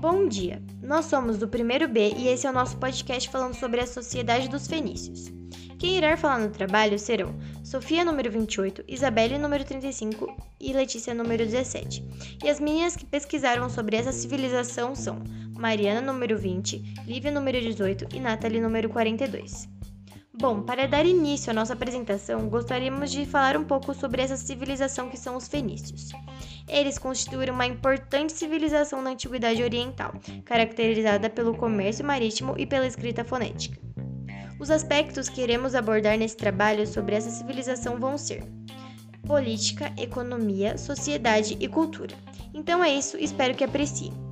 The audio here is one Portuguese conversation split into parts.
Bom dia! Nós somos do primeiro B e esse é o nosso podcast falando sobre a Sociedade dos Fenícios. Quem irá falar no trabalho serão Sofia, número 28, Isabelle, número 35 e Letícia, número 17. E as meninas que pesquisaram sobre essa civilização são Mariana, número 20, Lívia, número 18 e Nathalie, número 42. Bom, para dar início à nossa apresentação, gostaríamos de falar um pouco sobre essa civilização que são os fenícios. Eles constituíram uma importante civilização na Antiguidade Oriental, caracterizada pelo comércio marítimo e pela escrita fonética. Os aspectos que iremos abordar nesse trabalho sobre essa civilização vão ser política, economia, sociedade e cultura. Então é isso, espero que apreciem.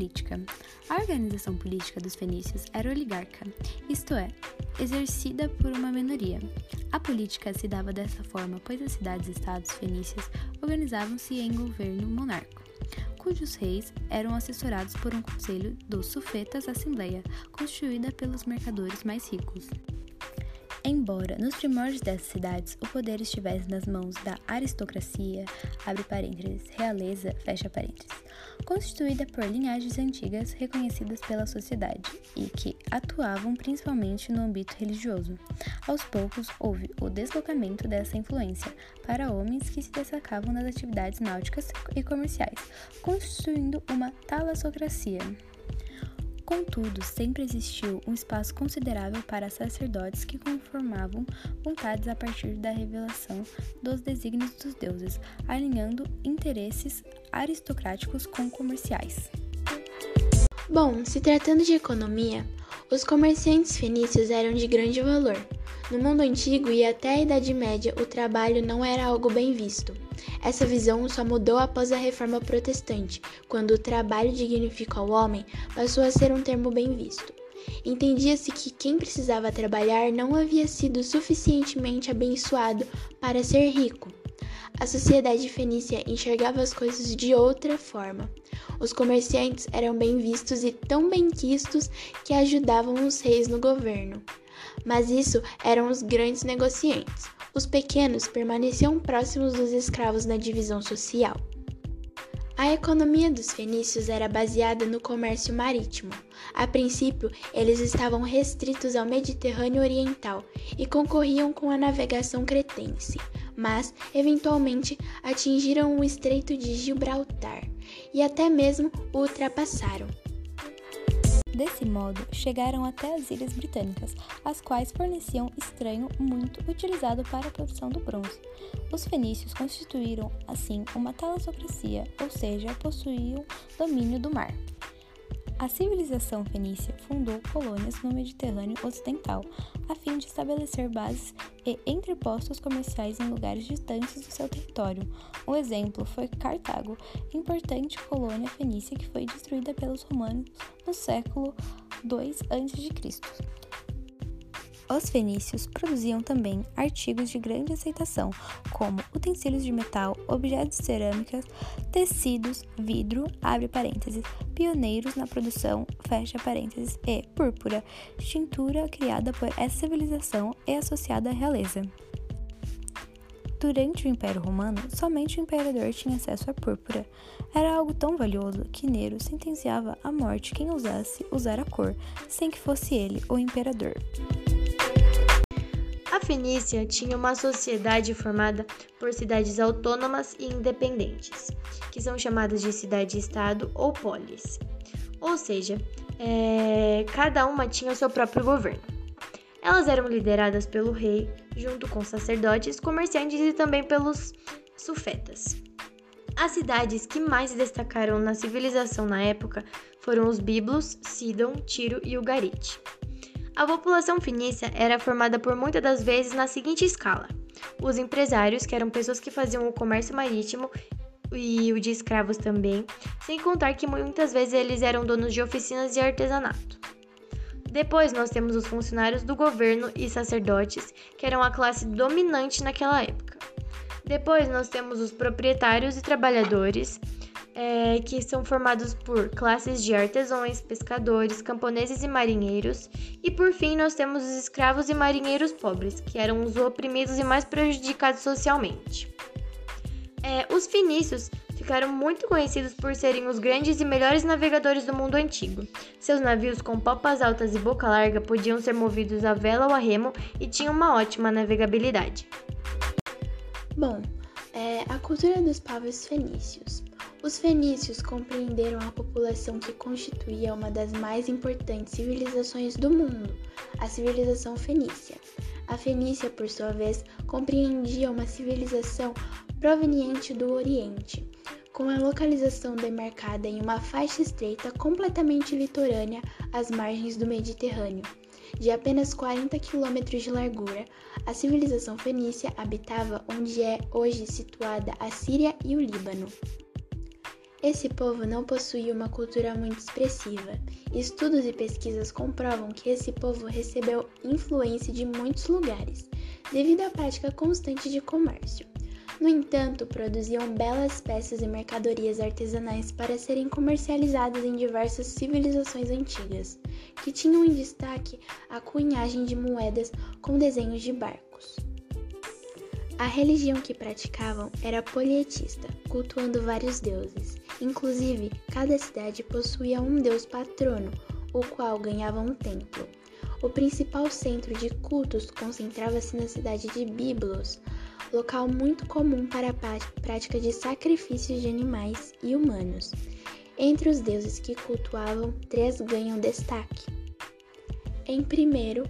Política. A organização política dos fenícios era oligarca, isto é, exercida por uma minoria. A política se dava dessa forma, pois as cidades-estados fenícias organizavam-se em governo monárquico, cujos reis eram assessorados por um conselho dos sufetas assembleia, constituída pelos mercadores mais ricos. Embora nos primórdios dessas cidades o poder estivesse nas mãos da aristocracia, abre parênteses, realeza, fecha parênteses, constituída por linhagens antigas reconhecidas pela sociedade e que atuavam principalmente no âmbito religioso. Aos poucos houve o deslocamento dessa influência para homens que se destacavam nas atividades náuticas e comerciais, constituindo uma talassocracia. Contudo, sempre existiu um espaço considerável para sacerdotes que conformavam vontades a partir da revelação dos desígnios dos deuses, alinhando interesses aristocráticos com comerciais. Bom, se tratando de economia, os comerciantes fenícios eram de grande valor. No mundo antigo e até a Idade Média, o trabalho não era algo bem visto. Essa visão só mudou após a reforma protestante, quando o trabalho dignificou o homem passou a ser um termo bem visto. Entendia-se que quem precisava trabalhar não havia sido suficientemente abençoado para ser rico. A sociedade fenícia enxergava as coisas de outra forma. Os comerciantes eram bem vistos e tão bem quistos que ajudavam os reis no governo. Mas isso eram os grandes negociantes. Os pequenos permaneciam próximos dos escravos na divisão social. A economia dos fenícios era baseada no comércio marítimo. A princípio, eles estavam restritos ao Mediterrâneo Oriental e concorriam com a navegação cretense, mas eventualmente atingiram o Estreito de Gibraltar e até mesmo o ultrapassaram. Desse modo, chegaram até as Ilhas Britânicas, as quais forneciam estranho muito utilizado para a produção do bronze. Os fenícios constituíram, assim, uma talassocracia, ou seja, possuíam domínio do mar. A civilização fenícia fundou colônias no Mediterrâneo Ocidental, a fim de estabelecer bases e entrepostos comerciais em lugares distantes do seu território. Um exemplo foi Cartago, importante colônia fenícia que foi destruída pelos romanos no século II a.C. Os fenícios produziam também artigos de grande aceitação, como utensílios de metal, objetos de cerâmica, tecidos, vidro, abre parênteses, pioneiros na produção, fecha parênteses, e púrpura, tintura criada por essa civilização e associada à realeza. Durante o Império Romano, somente o imperador tinha acesso à púrpura. Era algo tão valioso que Nero sentenciava à morte quem ousasse usar a cor, sem que fosse ele o imperador. A Fenícia tinha uma sociedade formada por cidades autônomas e independentes, que são chamadas de cidade-estado ou polis. Ou seja, é, cada uma tinha o seu próprio governo. Elas eram lideradas pelo rei, junto com sacerdotes, comerciantes e também pelos sufetas. As cidades que mais destacaram na civilização na época foram os Biblos, Sidon, Tiro e Ugarit. A população fenícia era formada por muitas das vezes na seguinte escala: os empresários, que eram pessoas que faziam o comércio marítimo e o de escravos também, sem contar que muitas vezes eles eram donos de oficinas de artesanato. Depois nós temos os funcionários do governo e sacerdotes, que eram a classe dominante naquela época. Depois nós temos os proprietários e trabalhadores, é, que são formados por classes de artesãos, pescadores, camponeses e marinheiros. E por fim, nós temos os escravos e marinheiros pobres, que eram os oprimidos e mais prejudicados socialmente. É, os fenícios ficaram muito conhecidos por serem os grandes e melhores navegadores do mundo antigo. Seus navios com popas altas e boca larga podiam ser movidos a vela ou a remo e tinham uma ótima navegabilidade. Bom, é, a cultura dos povos fenícios. Os fenícios compreenderam a população que constituía uma das mais importantes civilizações do mundo, a civilização fenícia. A Fenícia, por sua vez, compreendia uma civilização proveniente do Oriente, com a localização demarcada em uma faixa estreita completamente litorânea às margens do Mediterrâneo. De apenas 40 quilômetros de largura, a civilização fenícia habitava onde é hoje situada a Síria e o Líbano. Esse povo não possuía uma cultura muito expressiva. Estudos e pesquisas comprovam que esse povo recebeu influência de muitos lugares, devido à prática constante de comércio. No entanto, produziam belas peças e mercadorias artesanais para serem comercializadas em diversas civilizações antigas, que tinham em destaque a cunhagem de moedas com desenhos de barcos. A religião que praticavam era polietista, cultuando vários deuses. Inclusive, cada cidade possuía um deus patrono, o qual ganhava um templo. O principal centro de cultos concentrava-se na cidade de Biblos, local muito comum para a prática de sacrifícios de animais e humanos. Entre os deuses que cultuavam, três ganham destaque. Em primeiro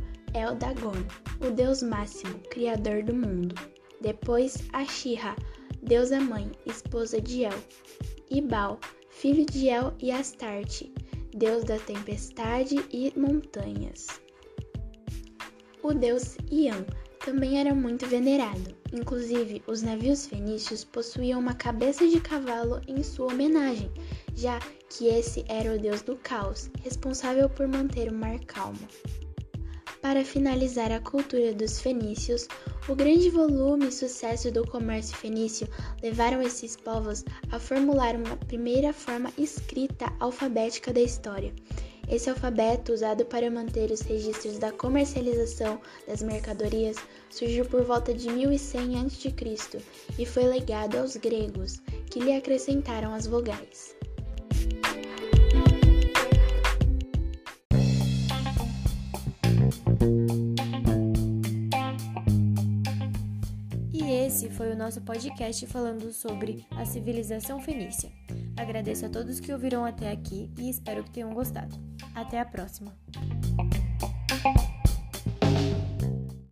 o Dagon, o deus máximo, criador do mundo. Depois, Ashira, deusa mãe, esposa de El. E Baal, filho de El e Astarte, deus da tempestade e montanhas. O deus Ian também era muito venerado. Inclusive, os navios fenícios possuíam uma cabeça de cavalo em sua homenagem, já que esse era o deus do caos, responsável por manter o mar calmo. Para finalizar a cultura dos fenícios, o grande volume e sucesso do comércio fenício levaram esses povos a formular uma primeira forma escrita alfabética da história. Esse alfabeto, usado para manter os registros da comercialização das mercadorias, surgiu por volta de 1100 a.C. e foi legado aos gregos, que lhe acrescentaram as vogais. Esse foi o nosso podcast falando sobre a civilização fenícia. Agradeço a todos que ouviram até aqui e espero que tenham gostado. Até a próxima!